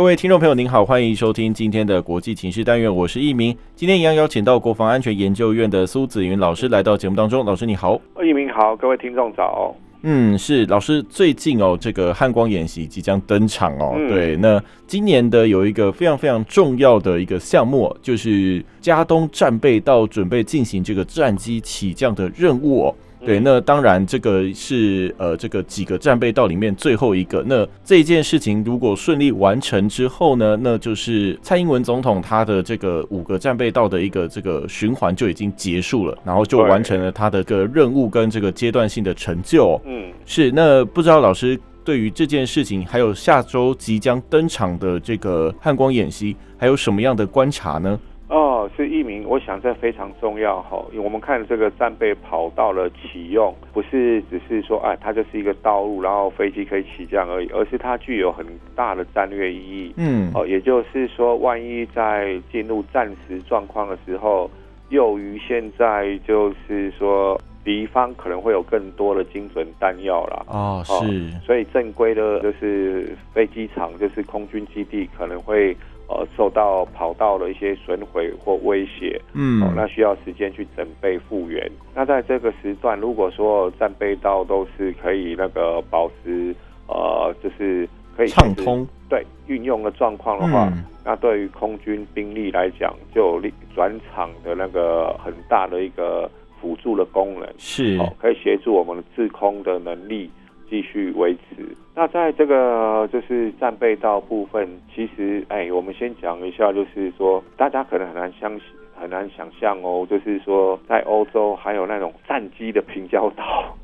各位听众朋友，您好，欢迎收听今天的国际情势单元，我是一鸣。今天一样邀请到国防安全研究院的苏子云老师来到节目当中。老师你好，一鸣好，各位听众早。嗯，是老师，最近哦，这个汉光演习即将登场哦。嗯、对，那今年的有一个非常非常重要的一个项目，就是加东战备到准备进行这个战机起降的任务哦。对，那当然，这个是呃，这个几个战备道里面最后一个。那这件事情如果顺利完成之后呢，那就是蔡英文总统他的这个五个战备道的一个这个循环就已经结束了，然后就完成了他的个任务跟这个阶段性的成就。嗯，是。那不知道老师对于这件事情，还有下周即将登场的这个汉光演习，还有什么样的观察呢？哦，是一名，我想这非常重要哈。因为我们看这个战备跑道的启用，不是只是说，哎，它就是一个道路，然后飞机可以起降而已，而是它具有很大的战略意义。嗯，哦，也就是说，万一在进入战时状况的时候，由于现在就是说敌方可能会有更多的精准弹药啦。哦，是，哦，所以正规的就是飞机场，就是空军基地可能会。呃，受到跑道的一些损毁或威胁，嗯、呃，那需要时间去准备复原。那在这个时段，如果说战备道都是可以那个保持，呃，就是可以畅通，对运用的状况的话，嗯、那对于空军兵力来讲，就有转场的那个很大的一个辅助的功能，是，哦、呃，可以协助我们的制空的能力。继续维持。那在这个就是战备道部分，其实哎，我们先讲一下，就是说大家可能很难相信。很难想象哦，就是说在欧洲还有那种战机的平交道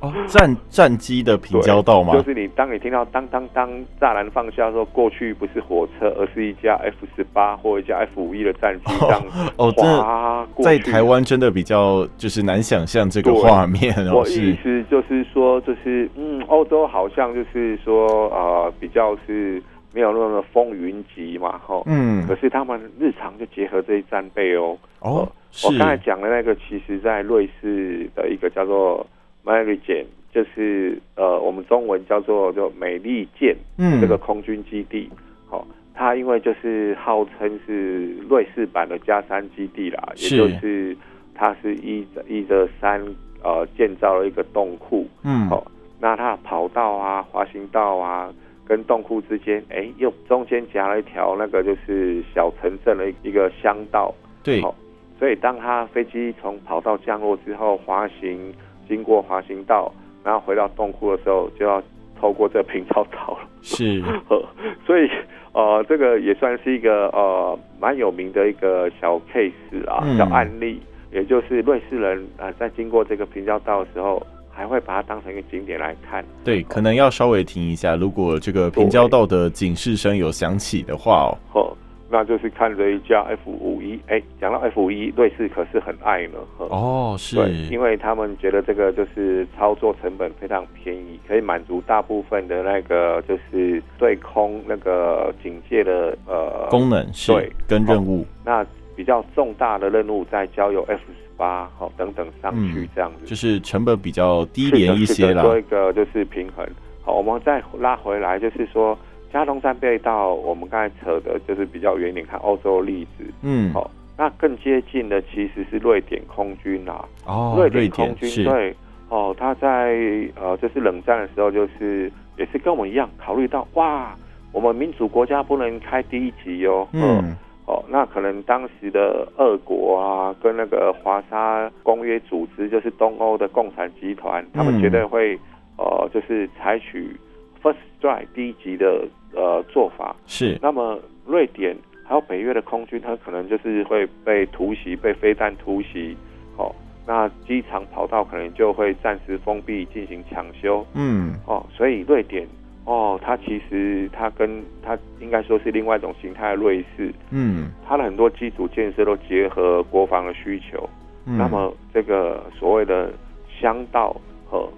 哦，战战机的平交道吗？就是你当你听到当当当栅栏放下的时候，过去不是火车，而是一架 F 十八或一架 F 五一的战机这样哦，哦，在台湾真的比较就是难想象这个画面哦。我意思就是说，就是嗯，欧洲好像就是说呃，比较是。没有那么风云集嘛，吼，嗯，可是他们日常就结合这些战备哦，哦，我刚才讲的那个，其实在瑞士的一个叫做 Marigen，就是呃，我们中文叫做就美利坚，嗯，这个空军基地，好，它因为就是号称是瑞士版的加山基地啦，也就是它是依着依着山呃建造了一个洞库，嗯，好，那它的跑道啊，滑行道啊。跟洞窟之间，哎，又中间夹了一条那个就是小城镇的一个乡道，对，所以当他飞机从跑道降落之后，滑行经过滑行道，然后回到洞窟的时候，就要透过这平交道了。是，所以呃，这个也算是一个呃蛮有名的一个小 case 啊，小案例，嗯、也就是瑞士人啊、呃，在经过这个平交道的时候。还会把它当成一个景点来看，对，可能要稍微停一下。如果这个平交道的警示声有响起的话哦，哦那就是看着一架 F 五一。哎，讲到 F 五一，瑞士可是很爱呢。哦，是，因为他们觉得这个就是操作成本非常便宜，可以满足大部分的那个就是对空那个警戒的呃功能，是对，跟任务。那比较重大的任务在交由 F。八好等等上去这样子，嗯，就是成本比较低廉一些啦。做一个就是平衡。好，我们再拉回来，就是说加东山被道，我们刚才扯的就是比较远点，看欧洲例子。嗯，好，那更接近的其实是瑞典空军啦。哦，瑞典空军对，哦，他在呃，就是冷战的时候，就是也是跟我们一样，考虑到哇，我们民主国家不能开第一级哦。嗯。哦，那可能当时的俄国啊，跟那个华沙公约组织，就是东欧的共产集团，他们绝对会，呃，就是采取 first strike 第一级的呃做法。是。那么瑞典还有北约的空军，它可能就是会被突袭，被飞弹突袭。哦，那机场跑道可能就会暂时封闭进行抢修。嗯。哦，所以瑞典。哦，它其实它跟它应该说是另外一种形态的瑞士，嗯，它的很多基础建设都结合国防的需求，嗯、那么这个所谓的乡道和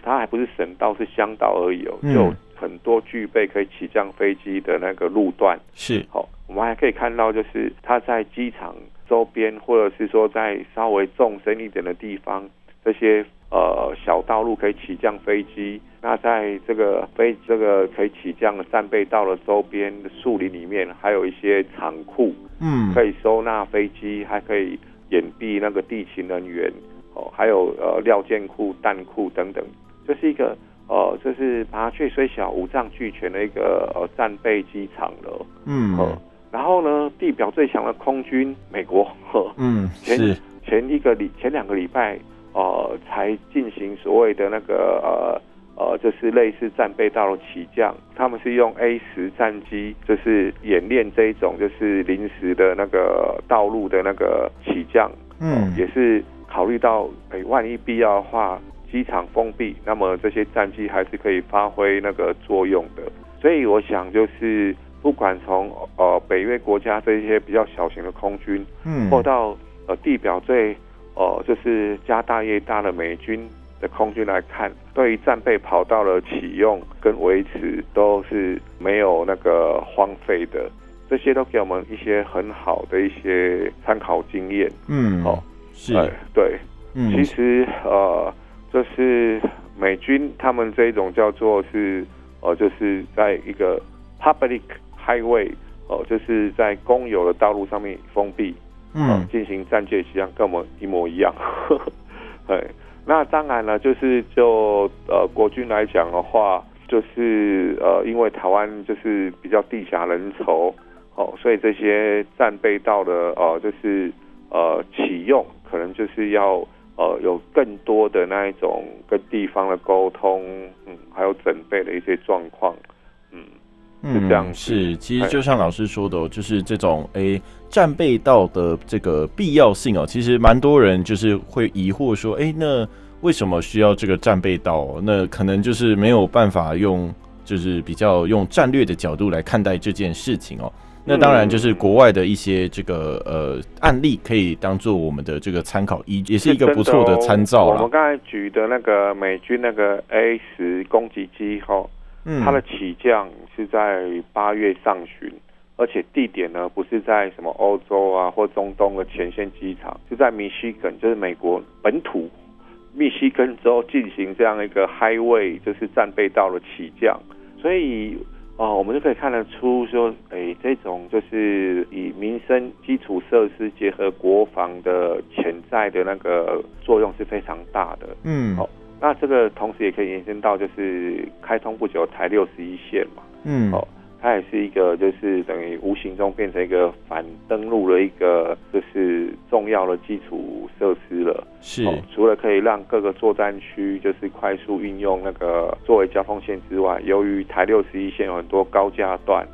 它还不是省道，是乡道而已哦，嗯、就很多具备可以起降飞机的那个路段。是，好，我们还可以看到，就是它在机场周边，或者是说在稍微纵深一点的地方，这些呃小道路可以起降飞机。那在这个飞这个可以起降的战备道的周边的树林里面，还有一些仓库，嗯，可以收纳飞机，还可以掩蔽那个地勤人员，哦，还有呃料件库、弹库等等，这是一个呃，这是麻雀虽小五脏俱全的一个呃战备机场了，嗯，呃，然后呢，地表最强的空军美国，呵，嗯，前前一个礼前两个礼拜，呃，才进行所谓的那个呃。呃，就是类似战备道的起降，他们是用 A 十战机，就是演练这一种就是临时的那个道路的那个起降，嗯、呃，也是考虑到，哎、欸，万一必要的话，机场封闭，那么这些战机还是可以发挥那个作用的。所以我想，就是不管从呃北约国家这些比较小型的空军，嗯，或到呃地表最呃就是家大业大的美军。的空军来看，对于战备跑道的启用跟维持都是没有那个荒废的，这些都给我们一些很好的一些参考经验。嗯，哦，是，对，嗯，其实呃，就是美军他们这一种叫做是，呃，就是在一个 public highway，哦、呃，就是在公有的道路上面封闭，嗯，进、呃、行战舰起降，跟我们一模一样，对。那当然了，就是就呃国军来讲的话，就是呃因为台湾就是比较地狭人稠哦，所以这些战备道的呃就是呃启用，可能就是要呃有更多的那一种跟地方的沟通，嗯，还有准备的一些状况，嗯。嗯，是，其实就像老师说的，哦，就是这种诶战备道的这个必要性哦，其实蛮多人就是会疑惑说，哎，那为什么需要这个战备道？那可能就是没有办法用，就是比较用战略的角度来看待这件事情哦。那当然就是国外的一些这个呃案例可以当做我们的这个参考一，也是一个不错的参照了。我们刚才举的那个美军那个 A 十攻击机哈。它的起降是在八月上旬，而且地点呢不是在什么欧洲啊或中东的前线机场，是在密西根，就是美国本土密西根州进行这样一个 highway，就是战备道的起降。所以啊、呃，我们就可以看得出说，哎、欸，这种就是以民生基础设施结合国防的潜在的那个作用是非常大的。嗯，好。那这个同时也可以延伸到，就是开通不久台六十一线嘛，嗯，哦，它也是一个就是等于无形中变成一个反登陆的一个就是重要的基础设施了。是，哦，除了可以让各个作战区就是快速运用那个作为交通线之外，由于台六十一线有很多高架段。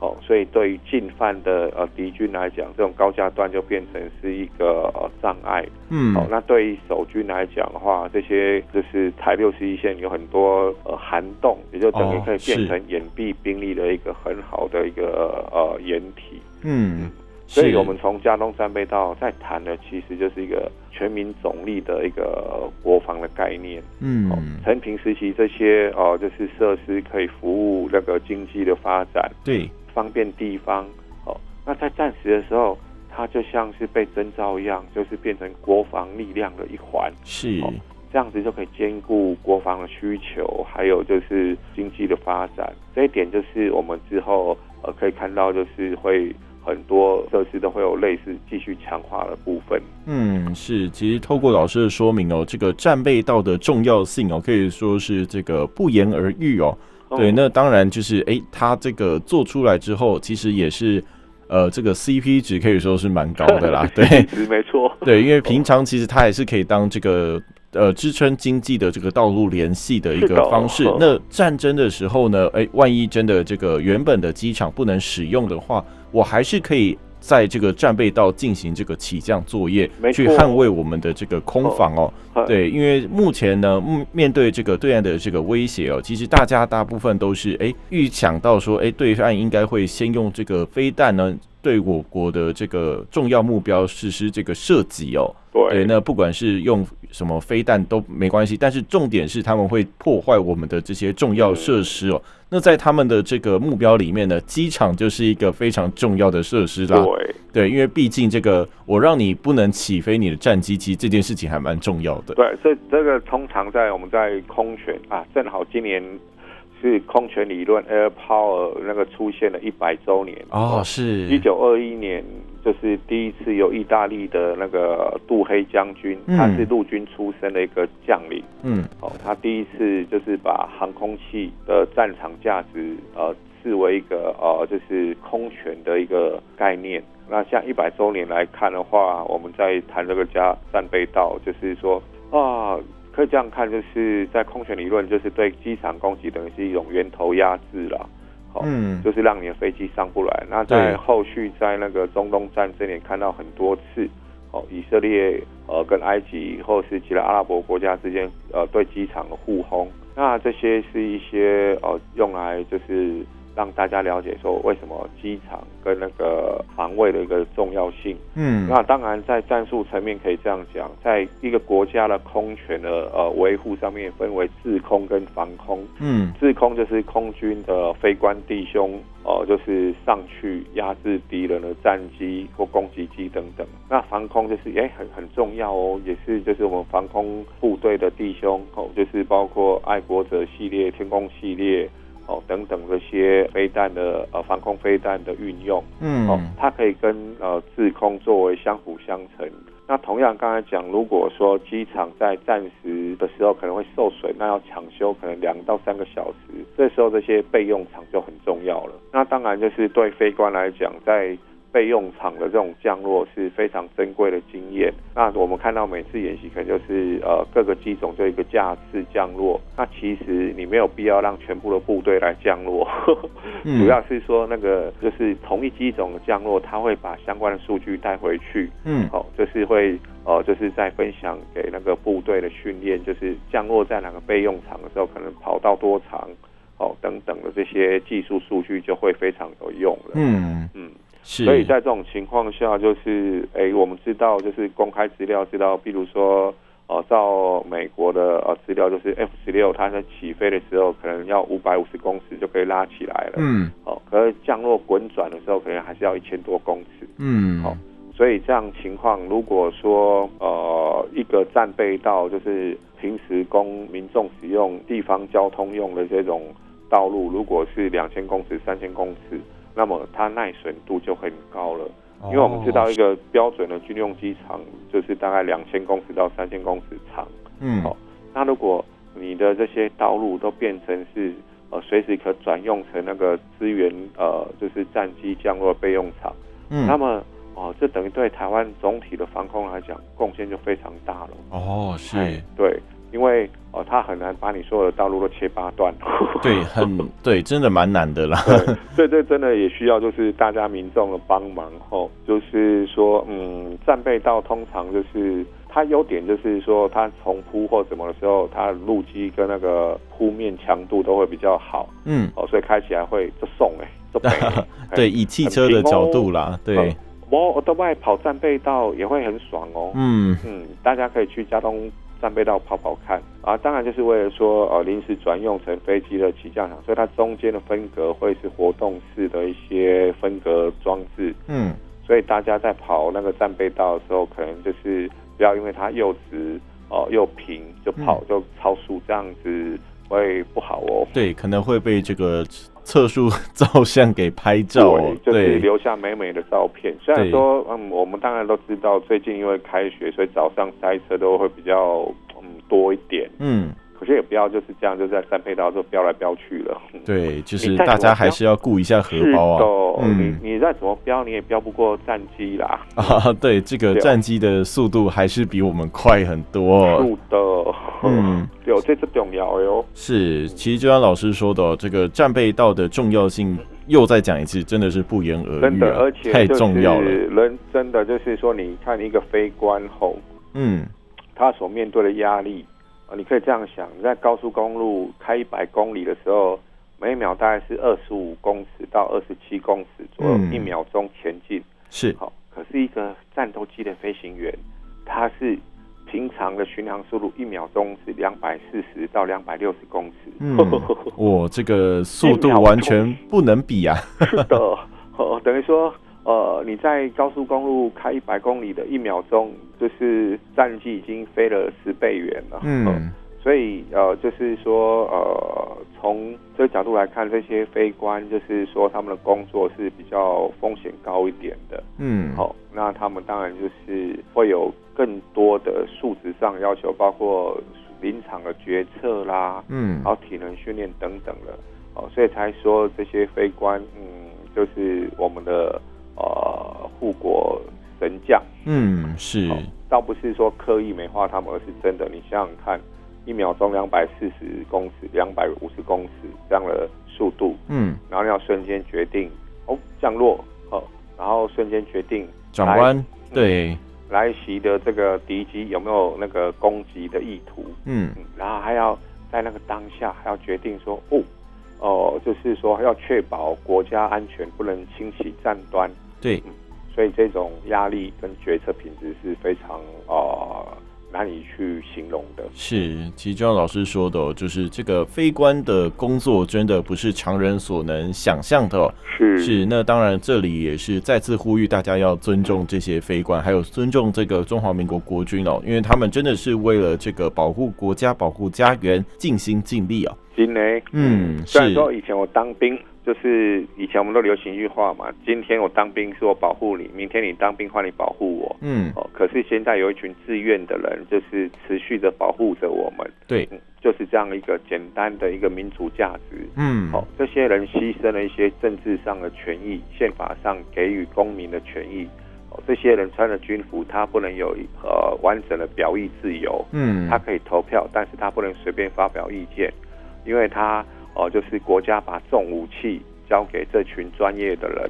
哦，所以对于进犯的呃敌军来讲，这种高架段就变成是一个呃障碍。嗯，哦，那对于守军来讲的话，这些就是台六十一线有很多呃涵洞，也就等于可以变成掩蔽兵力的一个很好的一个呃掩体。嗯。所以我们从加东战备道在谈的，其实就是一个全民总力的一个国防的概念。嗯，陈平时期这些哦，就是设施可以服务那个经济的发展，对，方便地方。哦，那在战时的时候，它就像是被征召一样，就是变成国防力量的一环。是，这样子就可以兼顾国防的需求，还有就是经济的发展。这一点就是我们之后呃可以看到，就是会。很多设施都会有类似继续强化的部分。嗯，是，其实透过老师的说明哦，这个战备道的重要性哦，可以说是这个不言而喻哦。哦对，那当然就是哎，它这个做出来之后，其实也是呃，这个 CP 值可以说是蛮高的啦。对，没错。对，因为平常其实它也是可以当这个呃支撑经济的这个道路联系的一个方式。那战争的时候呢，哎，万一真的这个原本的机场不能使用的话。我还是可以在这个战备道进行这个起降作业，去捍卫我们的这个空防哦。对，因为目前呢，面对这个对岸的这个威胁哦，其实大家大部分都是哎预想到说，哎对岸应该会先用这个飞弹呢对我国的这个重要目标实施这个射击哦。对，那不管是用什么飞弹都没关系，但是重点是他们会破坏我们的这些重要设施哦。嗯、那在他们的这个目标里面呢，机场就是一个非常重要的设施啦。对，对，因为毕竟这个我让你不能起飞你的战机，其实这件事情还蛮重要的。对，所以这个通常在我们在空权啊，正好今年。是空权理论 Air Power 那个出现了一百周年哦，是一九二一年，就是第一次由意大利的那个杜黑将军，嗯、他是陆军出身的一个将领，嗯，哦，他第一次就是把航空器的战场价值呃视为一个呃就是空权的一个概念。那像一百周年来看的话，我们在谈这个加战备道，就是说啊。可以这样看，就是在空权理论，就是对机场攻击等于是一种源头压制了，好，嗯，就是让你的飞机上不来。那在后续在那个中东战争也看到很多次，哦，以色列呃跟埃及或是其他阿拉伯国家之间呃对机场的互轰，那这些是一些呃用来就是。让大家了解说为什么机场跟那个防卫的一个重要性。嗯，那当然在战术层面可以这样讲，在一个国家的空权的呃维护上面分为制空跟防空。嗯，制空就是空军的飞官弟兄，呃，就是上去压制敌人的战机或攻击机等等。那防空就是哎、欸、很很重要哦，也是就是我们防空部队的弟兄哦，就是包括爱国者系列、天弓系列。哦，等等这些飞弹的呃防空飞弹的运用，嗯，哦，它可以跟呃制空作为相辅相成。那同样刚才讲，如果说机场在暂时的时候可能会受损，那要抢修可能两到三个小时，这时候这些备用场就很重要了。那当然就是对飞官来讲，在备用场的这种降落是非常珍贵的经验。那我们看到每次演习，可能就是呃各个机种就一个架次降落。那其实你没有必要让全部的部队来降落，主要是说那个就是同一机种的降落，他会把相关的数据带回去。嗯，好，就是会呃就是在分享给那个部队的训练，就是降落在哪个备用场的时候，可能跑到多长，哦等等的这些技术数据就会非常有用了。嗯嗯。是。所以在这种情况下，就是哎、欸，我们知道，就是公开资料知道，比如说，呃，照美国的呃资料，就是 F 十六，它在起飞的时候可能要五百五十公尺就可以拉起来了，嗯，哦、呃，可是降落滚转的时候，可能还是要一千多公尺，嗯，好、呃，所以这样情况，如果说呃一个战备道，就是平时供民众使用、地方交通用的这种道路，如果是两千公尺、三千公尺。那么它耐损度就很高了，因为我们知道一个标准的军用机场就是大概两千公尺到三千公尺长。嗯，好，那如果你的这些道路都变成是呃随时可转用成那个资源呃就是战机降落备用场，嗯，那么哦、呃、这等于对台湾总体的防空来讲贡献就非常大了。哦，是，对。因为哦，他很难把你所有的道路都切八段。对，很对，真的蛮难的啦。对，这真的也需要就是大家民众的帮忙哦。就是说，嗯，战备道通常就是它优点就是说，它重铺或什么的时候，它路基跟那个铺面强度都会比较好。嗯，哦，所以开起来会就送哎，就对，以汽车的角度啦，对。我的外跑战备道也会很爽哦。嗯嗯，大家可以去嘉东。战备道跑跑看啊，当然就是为了说呃临时转用成飞机的起降场，所以它中间的分隔会是活动式的一些分隔装置。嗯，所以大家在跑那个战备道的时候，可能就是不要因为它又直哦、呃、又平就跑就超速，这样子会不好哦。对，可能会被这个。测速照相给拍照，对，就是留下美美的照片。虽然说，嗯，我们当然都知道，最近因为开学，所以早上塞车都会比较嗯多一点，嗯。可是也不要就是这样，就在战备道就飙来飙去了。对，就是大家还是要顾一下荷包啊。嗯，你你再怎么飙，你也飙不过战机啦。啊，对，这个战机的速度还是比我们快很多。是的，嗯，有这次重要哟。是，其实就像老师说的，这个战备道的重要性又再讲一次，真的是不言而喻。真的，而且太重要了。人真的就是说，你看一个飞官后，嗯，他所面对的压力。你可以这样想，你在高速公路开一百公里的时候，每秒大概是二十五公尺到二十七公尺左右，一秒钟前进。是，好，可是一个战斗机的飞行员，他是平常的巡航速度一秒钟是两百四十到两百六十公尺。嗯，哇，这个速度完全不能比啊！是的，哦，等于说，呃，你在高速公路开一百公里的一秒钟，就是战机已经飞了十倍远了。嗯。所以呃，就是说呃，从这个角度来看，这些飞官就是说他们的工作是比较风险高一点的。嗯，好、哦，那他们当然就是会有更多的素质上要求，包括临场的决策啦，嗯，然后体能训练等等的。哦，所以才说这些飞官，嗯，就是我们的呃护国神将。嗯，是、哦，倒不是说刻意美化他们，而是真的，你想想看。一秒钟两百四十公尺，两百五十公尺这样的速度，嗯，然后要瞬间决定哦降落，哦，然后瞬间决定转弯，对，来袭的这个敌机有没有那个攻击的意图，嗯，然后还要在那个当下还要决定说哦哦，就是说要确保国家安全，不能轻启战端，对，所以这种压力跟决策品质是非常啊。呃难以去形容的。是，其实就像老师说的，就是这个非官的工作真的不是常人所能想象的。是是，那当然这里也是再次呼吁大家要尊重这些非官，还有尊重这个中华民国国军哦，因为他们真的是为了这个保护国家、保护家园尽心尽力啊。真的，嗯，虽然说以前我当兵。就是以前我们都流行一句话嘛，今天我当兵是我保护你，明天你当兵换你保护我。嗯，哦，可是现在有一群自愿的人，就是持续的保护着我们。对，就是这样一个简单的一个民主价值。嗯，哦，这些人牺牲了一些政治上的权益，宪法上给予公民的权益。哦，这些人穿着军服，他不能有呃完整的表意自由。嗯，他可以投票，但是他不能随便发表意见，因为他。哦，就是国家把重武器交给这群专业的人，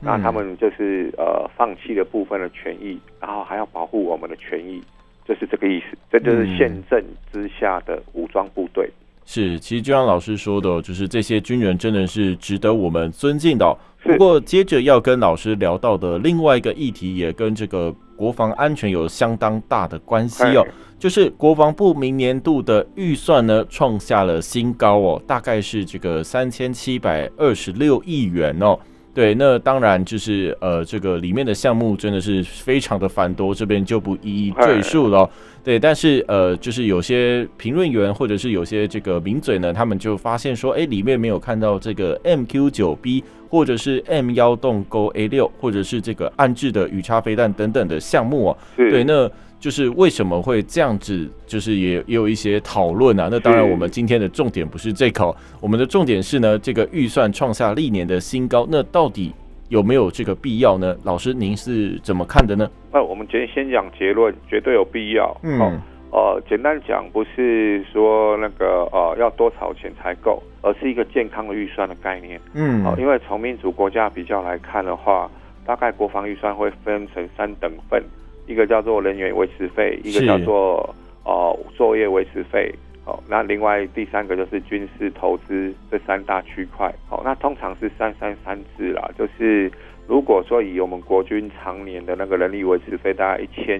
那他们就是呃放弃了部分的权益，然后还要保护我们的权益，就是这个意思。这就是宪政之下的武装部队。是，其实就像老师说的，就是这些军人真的是值得我们尊敬的。不过接着要跟老师聊到的另外一个议题，也跟这个国防安全有相当大的关系哦，就是国防部明年度的预算呢创下了新高哦，大概是这个三千七百二十六亿元哦。对，那当然就是呃，这个里面的项目真的是非常的繁多，这边就不一一赘述了。对，但是呃，就是有些评论员或者是有些这个名嘴呢，他们就发现说，哎，里面没有看到这个 MQ 九 B，或者是 M 幺洞勾 A 六，或者是这个暗置的鱼叉飞弹等等的项目啊。对，那。就是为什么会这样子，就是也也有一些讨论啊。那当然，我们今天的重点不是这口，我们的重点是呢，这个预算创下历年的新高。那到底有没有这个必要呢？老师，您是怎么看的呢？那我们今天先讲结论，绝对有必要。嗯，呃，简单讲，不是说那个呃要多少钱才够，而是一个健康的预算的概念。嗯，好，因为从民主国家比较来看的话，大概国防预算会分成三等份。一个叫做人员维持费，一个叫做呃作业维持费，好，那另外第三个就是军事投资这三大区块，好，那通常是三三三制啦，就是如果说以我们国军常年的那个人力维持费大概一千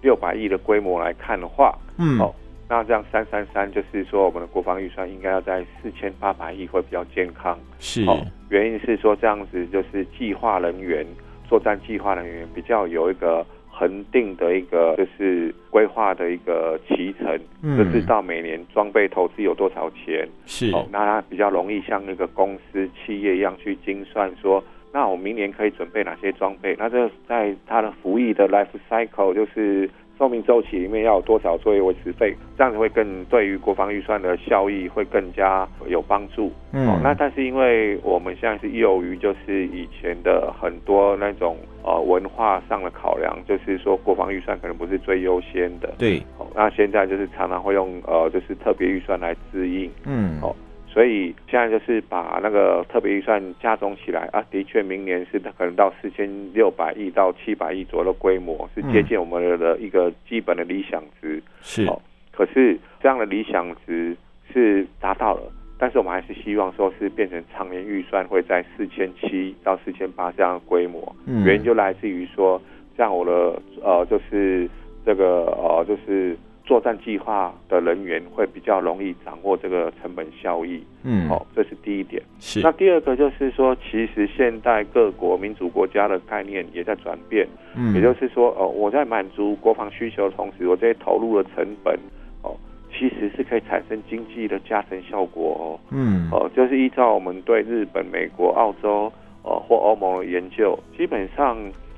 六百亿的规模来看的话，嗯，好，那这样三三三就是说我们的国防预算应该要在四千八百亿会比较健康，是，原因是说这样子就是计划人员作战计划人员比较有一个。恒定的一个就是规划的一个期程，就知道每年装备投资有多少钱，是哦，那它比较容易像那个公司企业一样去精算说，那我明年可以准备哪些装备？那这在它的服役的 life cycle 就是。寿命周期里面要有多少作业维持费，这样子会更对于国防预算的效益会更加有帮助。嗯、哦，那但是因为我们现在是由于就是以前的很多那种呃文化上的考量，就是说国防预算可能不是最优先的。对，哦，那现在就是常常会用呃就是特别预算来支应。嗯，哦。所以现在就是把那个特别预算加总起来啊，的确明年是可能到四千六百亿到七百亿左右的规模，是接近我们的一个基本的理想值。是，可是这样的理想值是达到了，但是我们还是希望说是变成常年预算会在四千七到四千八这样的规模。嗯，原因就来自于说，像我的呃，就是这个呃，就是。作战计划的人员会比较容易掌握这个成本效益，嗯，好，这是第一点。是。那第二个就是说，其实现代各国民主国家的概念也在转变，嗯，也就是说，哦，我在满足国防需求的同时，我这些投入的成本，哦，其实是可以产生经济的加成效果哦，嗯，哦，就是依照我们对日本、美国、澳洲，呃，或欧盟的研究，基本上。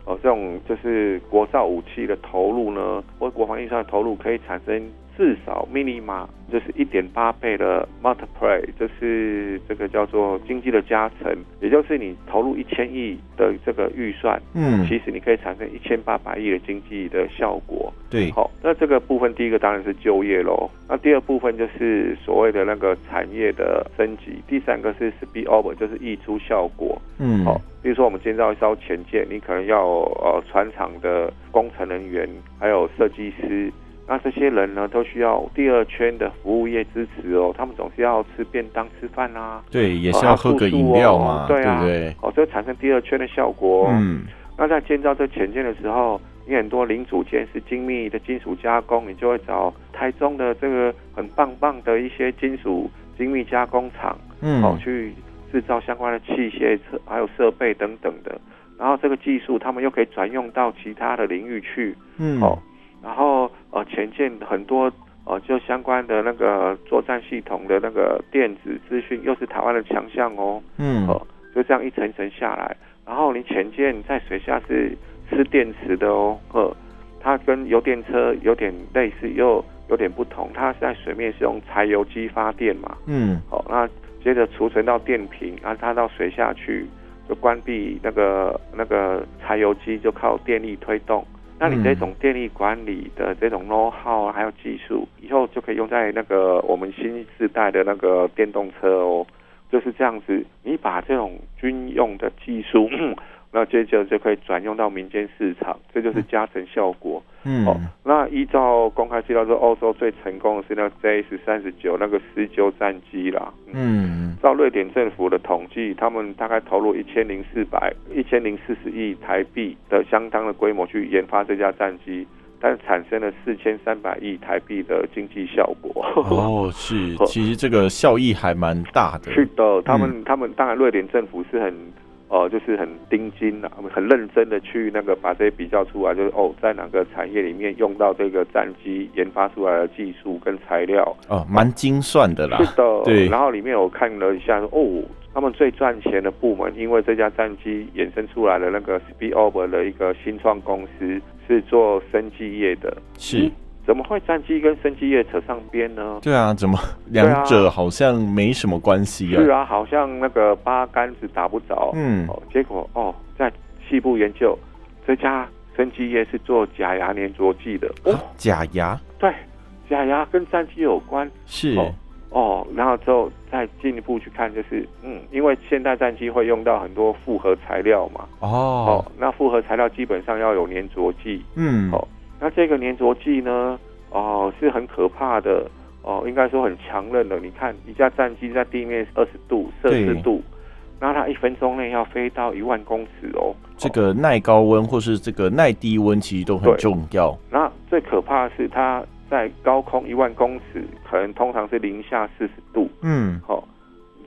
哦，这种就是国造武器的投入呢，或国防预算的投入，可以产生至少 minima 就是一点八倍的 multiply，就是这个叫做经济的加成，也就是你投入一千亿的这个预算，嗯，其实你可以产生一千八百亿的经济的效果。对，好，那这个部分第一个当然是就业喽，那第二部分就是所谓的那个产业的升级，第三个是 spill over，就是溢出效果。嗯，好。比如说，我们建造一艘潜舰，你可能要呃船厂的工程人员，还有设计师，那这些人呢，都需要第二圈的服务业支持哦。他们总是要吃便当、吃饭啊，对，也是要喝个饮料嘛，对啊，对对？哦，这产生第二圈的效果。嗯，那在建造这潜舰的时候，你很多零组件是精密的金属加工，你就会找台中的这个很棒棒的一些金属精密加工厂，嗯，好去。制造相关的器械、还有设备等等的，然后这个技术他们又可以转用到其他的领域去，嗯，哦，然后呃，前舰很多呃，就相关的那个作战系统的那个电子资讯，又是台湾的强项哦，嗯，哦，就这样一层一层下来，然后你潜舰在水下是吃电池的哦，呃，它跟油电车有点类似，又有点不同，它在水面是用柴油机发电嘛，嗯，好，那。接着储存到电瓶，然后它到水下去就关闭那个那个柴油机，就靠电力推动。那你这种电力管理的这种 know how 还有技术，以后就可以用在那个我们新时代的那个电动车哦，就是这样子。你把这种军用的技术。那接着就可以转用到民间市场，这就是加成效果。嗯，哦，那依照公开资料说，欧洲最成功的是那 JS 三十九那个施救战机啦。嗯，照瑞典政府的统计，他们大概投入一千零四百一千零四十亿台币的相当的规模去研发这架战机，但是产生了四千三百亿台币的经济效果。哦，是，其实这个效益还蛮大的。是的，他们、嗯、他们当然瑞典政府是很。哦、呃，就是很盯紧啊，很认真的去那个把这些比较出来，就是哦，在哪个产业里面用到这个战机研发出来的技术跟材料，哦，蛮精算的啦。是的，对。然后里面我看了一下，哦，他们最赚钱的部门，因为这架战机衍生出来的那个 Speedover 的一个新创公司是做生技业的，是。嗯怎么会战机跟生机业扯上边呢？对啊，怎么两者好像没什么关系啊？是啊，好像那个八竿子打不着。嗯，哦，结果哦，在细部研究，这家生机业是做假牙粘着剂的。哦，假牙？对，假牙跟战机有关。是哦，哦，然后之后再进一步去看，就是嗯，因为现代战机会用到很多复合材料嘛。哦，哦，那复合材料基本上要有粘着剂。嗯，哦。那这个粘着剂呢？哦，是很可怕的哦，应该说很强韧的。你看，一架战机在地面二十度摄氏度，那它一分钟内要飞到一万公尺哦。这个耐高温或是这个耐低温，其实都很重要。那最可怕的是，它在高空一万公尺，可能通常是零下四十度。嗯，好。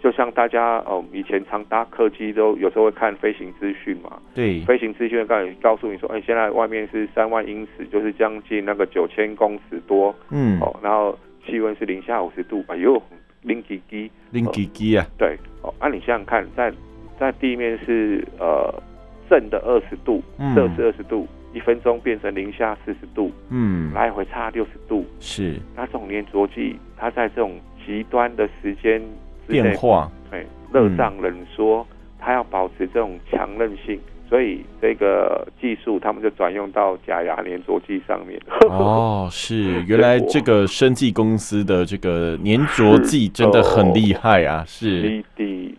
就像大家哦，以前常搭客机都有时候会看飞行资讯嘛。对，飞行资讯告告诉你说，哎，现在外面是三万英尺，就是将近那个九千公尺多。嗯，哦，然后气温是零下五十度，哎呦，零几几，零几几啊？对，哦，那、啊、你想想看，在在地面是呃正的二十度，摄氏二十度，一分钟变成零下四十度，嗯，来回差六十度。是，那这种粘着剂，它在这种极端的时间。变化，对，热胀冷缩，它要保持这种强韧性，所以这个技术他们就转用到假牙粘着剂上面。哦，是，原来这个生技公司的这个粘着剂真的很厉害啊！是，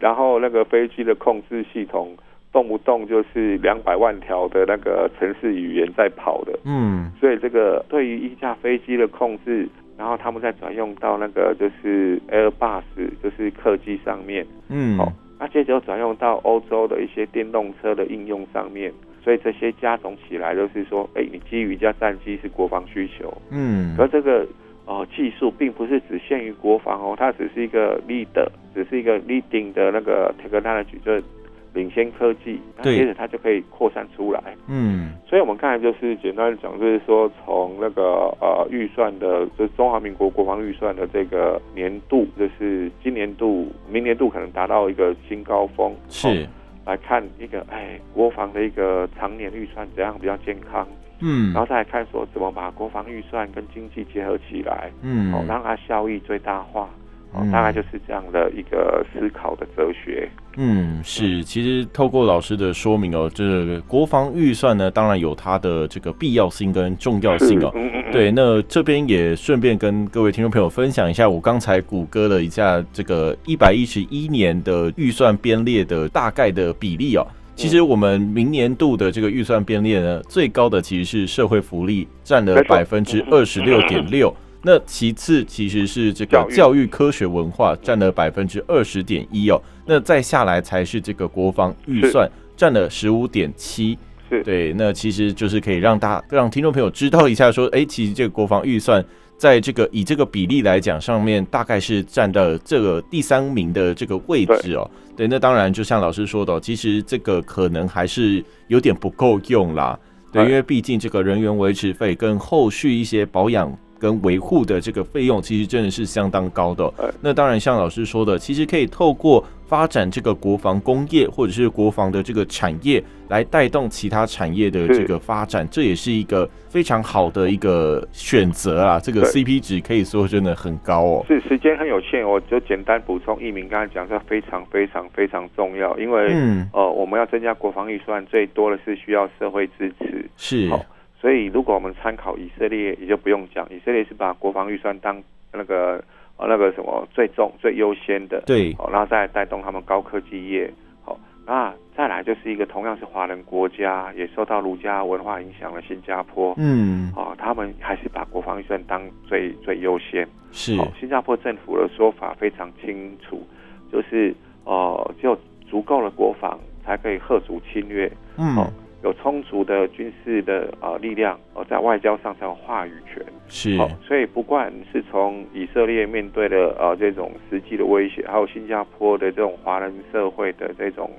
然后那个飞机的控制系统，动不动就是两百万条的那个程式语言在跑的。嗯，所以这个对于一架飞机的控制。然后他们再转用到那个就是 Airbus，就是客机上面，嗯，好，那接着又转用到欧洲的一些电动车的应用上面，所以这些加总起来就是说，哎，你基于一架战机是国防需求，嗯，而这个呃技术并不是只限于国防哦，它只是一个 leader，只是一个 leading 的那个 technology，就是。领先科技，那接着它就可以扩散出来。嗯，所以我们刚才就是简单讲，就是说从那个呃预算的，就是中华民国国防预算的这个年度，就是今年度、明年度可能达到一个新高峰。是，哦、来看一个哎国防的一个常年预算怎样比较健康。嗯，然后再来看说怎么把国防预算跟经济结合起来。嗯，哦，让它效益最大化。哦，大概就是这样的一个思考的哲学。嗯，是，其实透过老师的说明哦，这个国防预算呢，当然有它的这个必要性跟重要性哦。嗯嗯嗯对，那这边也顺便跟各位听众朋友分享一下，我刚才谷歌了一下这个一百一十一年的预算编列的大概的比例哦。其实我们明年度的这个预算编列呢，最高的其实是社会福利，占了百分之二十六点六。那其次其实是这个教育。科学文化占了百分之二十点一哦，那再下来才是这个国防预算占了十五点七，对，那其实就是可以让大让听众朋友知道一下说，哎，其实这个国防预算在这个以这个比例来讲上面，大概是占到这个第三名的这个位置哦，对，那当然就像老师说的，其实这个可能还是有点不够用啦，对，因为毕竟这个人员维持费跟后续一些保养。跟维护的这个费用其实真的是相当高的。那当然，像老师说的，其实可以透过发展这个国防工业或者是国防的这个产业，来带动其他产业的这个发展，这也是一个非常好的一个选择啊。这个 CP 值可以说真的很高哦。是，时间很有限，我就简单补充一鸣刚才讲的非常非常非常重要，因为嗯呃我们要增加国防预算，最多的是需要社会支持。是。所以，如果我们参考以色列，也就不用讲，以色列是把国防预算当那个呃那个什么最重、最优先的，对，然后再带动他们高科技业。好，那再来就是一个同样是华人国家，也受到儒家文化影响的新加坡，嗯，哦，他们还是把国防预算当最最优先。是，新加坡政府的说法非常清楚，就是呃，只有足够的国防才可以吓阻侵略。嗯。哦有充足的军事的呃力量，呃，在外交上才有话语权。是，哦，所以不管是从以色列面对的呃这种实际的威胁，还有新加坡的这种华人社会的这种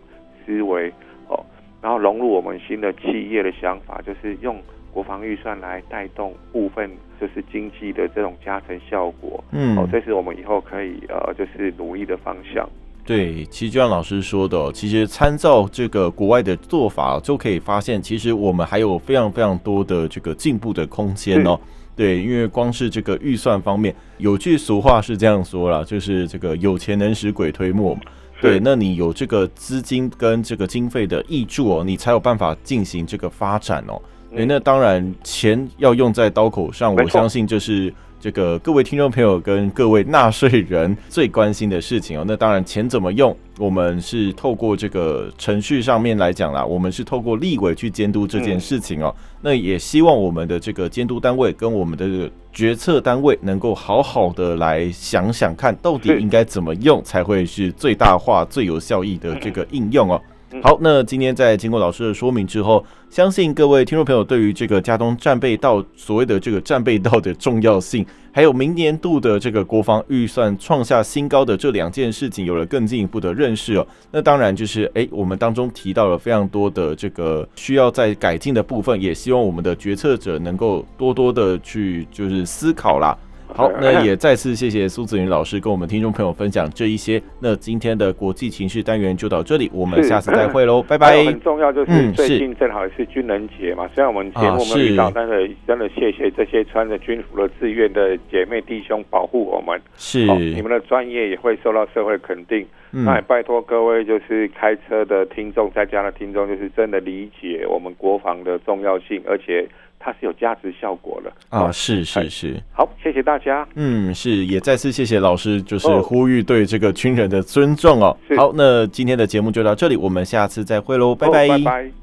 思维，哦，然后融入我们新的企业的想法，就是用国防预算来带动部分就是经济的这种加成效果。嗯，哦，这是我们以后可以呃就是努力的方向。对，其实就像老师说的，其实参照这个国外的做法，就可以发现，其实我们还有非常非常多的这个进步的空间哦。对，因为光是这个预算方面，有句俗话是这样说啦，就是这个有钱能使鬼推磨嘛。对，那你有这个资金跟这个经费的益助哦，你才有办法进行这个发展哦。对，那当然钱要用在刀口上，我相信就是。这个各位听众朋友跟各位纳税人最关心的事情哦，那当然钱怎么用，我们是透过这个程序上面来讲啦，我们是透过立委去监督这件事情哦。那也希望我们的这个监督单位跟我们的决策单位能够好好的来想想看，到底应该怎么用才会是最大化、最有效益的这个应用哦。好，那今天在经过老师的说明之后，相信各位听众朋友对于这个加东战备道所谓的这个战备道的重要性，还有明年度的这个国防预算创下新高的这两件事情，有了更进一步的认识哦。那当然就是，哎，我们当中提到了非常多的这个需要再改进的部分，也希望我们的决策者能够多多的去就是思考啦。好，那也再次谢谢苏子云老师跟我们听众朋友分享这一些。那今天的国际情势单元就到这里，我们下次再会喽，拜拜。很重要就是最近正好是军人节嘛，虽然我们节目没有遇到，但是真的谢谢这些穿着军服的志愿的姐妹弟兄保护我们。是，你们的专业也会受到社会肯定。那也拜托各位就是开车的听众，在家的听众，就是真的理解我们国防的重要性，而且。它是有价值效果的啊！是是是，好，谢谢大家。嗯，是，也再次谢谢老师，就是呼吁对这个军人的尊重哦。好，那今天的节目就到这里，我们下次再会喽，拜拜。拜拜。